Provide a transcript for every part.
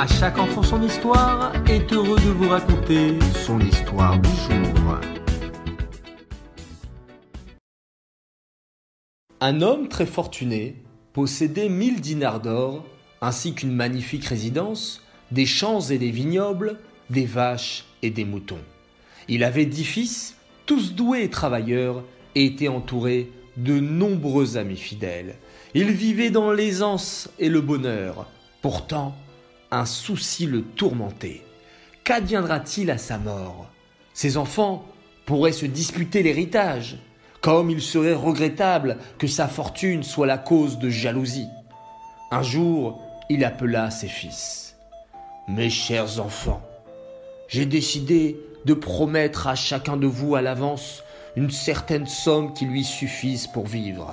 À chaque enfant son histoire est heureux de vous raconter son histoire du jour. Un homme très fortuné possédait mille dinars d'or, ainsi qu'une magnifique résidence, des champs et des vignobles, des vaches et des moutons. Il avait dix fils, tous doués et travailleurs, et était entouré de nombreux amis fidèles. Il vivait dans l'aisance et le bonheur. Pourtant, un souci le tourmentait. Qu'adviendra-t-il à sa mort? Ses enfants pourraient se disputer l'héritage, comme il serait regrettable que sa fortune soit la cause de jalousie. Un jour, il appela ses fils. Mes chers enfants, j'ai décidé de promettre à chacun de vous à l'avance une certaine somme qui lui suffise pour vivre.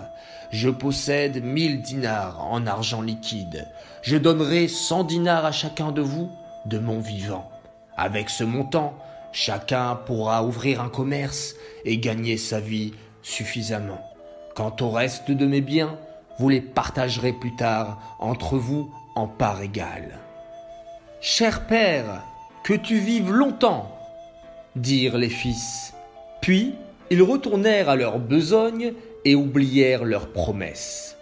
Je possède mille dinars en argent liquide. Je donnerai cent dinars à chacun de vous de mon vivant. Avec ce montant, chacun pourra ouvrir un commerce et gagner sa vie suffisamment. Quant au reste de mes biens, vous les partagerez plus tard entre vous en part égale. Cher père, que tu vives longtemps, dirent les fils. Puis ils retournèrent à leur besogne et oublièrent leurs promesses.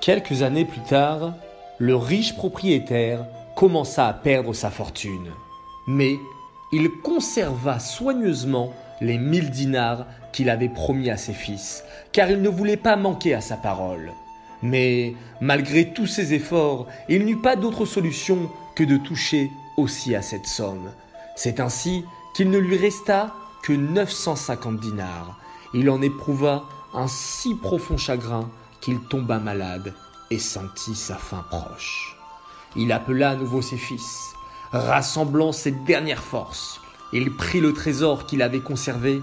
Quelques années plus tard, le riche propriétaire commença à perdre sa fortune. Mais il conserva soigneusement les mille dinars qu'il avait promis à ses fils, car il ne voulait pas manquer à sa parole. Mais malgré tous ses efforts, il n'eut pas d'autre solution que de toucher aussi à cette somme. C'est ainsi qu'il ne lui resta que 950 dinars. Il en éprouva un si profond chagrin qu'il tomba malade et sentit sa fin proche. Il appela à nouveau ses fils. Rassemblant ses dernières forces, il prit le trésor qu'il avait conservé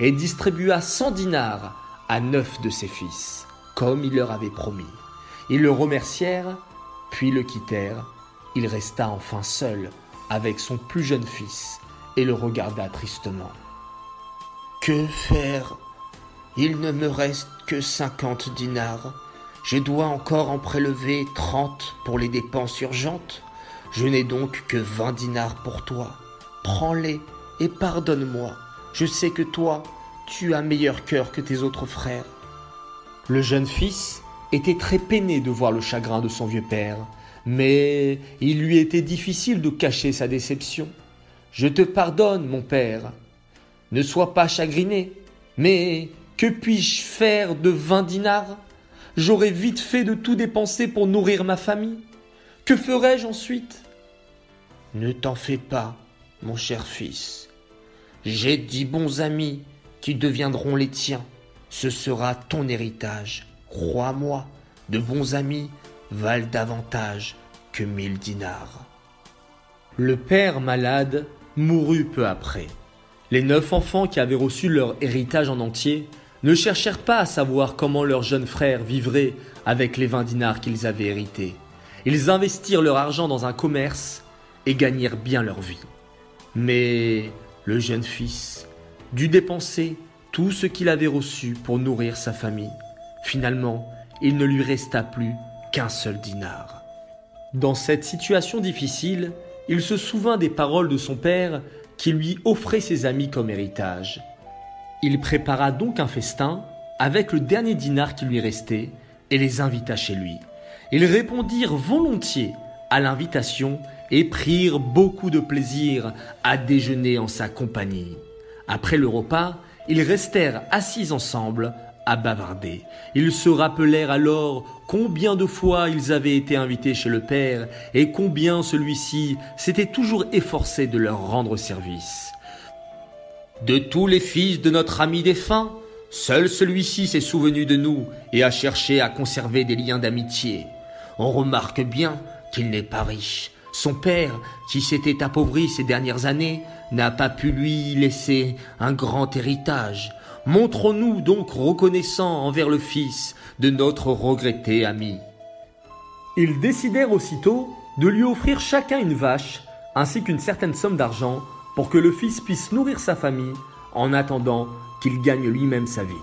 et distribua cent dinars à neuf de ses fils, comme il leur avait promis. Ils le remercièrent, puis le quittèrent. Il resta enfin seul avec son plus jeune fils et le regarda tristement. Que faire? Il ne me reste que cinquante dinars. Je dois encore en prélever trente pour les dépenses urgentes. Je n'ai donc que vingt dinars pour toi. Prends-les et pardonne-moi. Je sais que toi, tu as meilleur cœur que tes autres frères. Le jeune fils était très peiné de voir le chagrin de son vieux père, mais il lui était difficile de cacher sa déception. Je te pardonne, mon père, ne sois pas chagriné. Mais que puis-je faire de vingt dinars? J'aurais vite fait de tout dépenser pour nourrir ma famille. Que ferai-je ensuite? Ne t'en fais pas, mon cher fils. J'ai dix bons amis qui deviendront les tiens. Ce sera ton héritage. Crois-moi, de bons amis valent davantage que mille dinars. Le père malade mourut peu après. Les neuf enfants qui avaient reçu leur héritage en entier ne cherchèrent pas à savoir comment leur jeune frère vivrait avec les vingt dinars qu'ils avaient hérités. Ils investirent leur argent dans un commerce et gagnèrent bien leur vie. Mais le jeune fils dut dépenser tout ce qu'il avait reçu pour nourrir sa famille. Finalement, il ne lui resta plus qu'un seul dinar. Dans cette situation difficile, il se souvint des paroles de son père lui offrait ses amis comme héritage. Il prépara donc un festin avec le dernier dinar qui lui restait et les invita chez lui. Ils répondirent volontiers à l'invitation et prirent beaucoup de plaisir à déjeuner en sa compagnie. Après le repas, ils restèrent assis ensemble à bavarder. Ils se rappelèrent alors combien de fois ils avaient été invités chez le Père et combien celui-ci s'était toujours efforcé de leur rendre service. De tous les fils de notre ami défunt, seul celui-ci s'est souvenu de nous et a cherché à conserver des liens d'amitié. On remarque bien qu'il n'est pas riche. Son père, qui s'était appauvri ces dernières années, n'a pas pu lui laisser un grand héritage. Montrons-nous donc reconnaissants envers le fils de notre regretté ami. Ils décidèrent aussitôt de lui offrir chacun une vache, ainsi qu'une certaine somme d'argent, pour que le fils puisse nourrir sa famille en attendant qu'il gagne lui-même sa vie.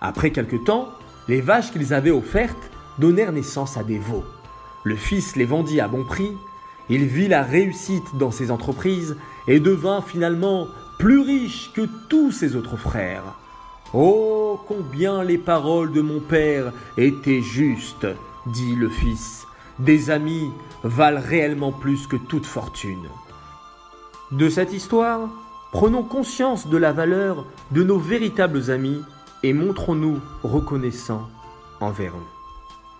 Après quelque temps, les vaches qu'ils avaient offertes donnèrent naissance à des veaux. Le fils les vendit à bon prix, Il vit la réussite dans ses entreprises et devint finalement plus riche que tous ses autres frères. Oh, combien les paroles de mon père étaient justes, dit le fils. Des amis valent réellement plus que toute fortune. De cette histoire, prenons conscience de la valeur de nos véritables amis et montrons-nous reconnaissants envers eux.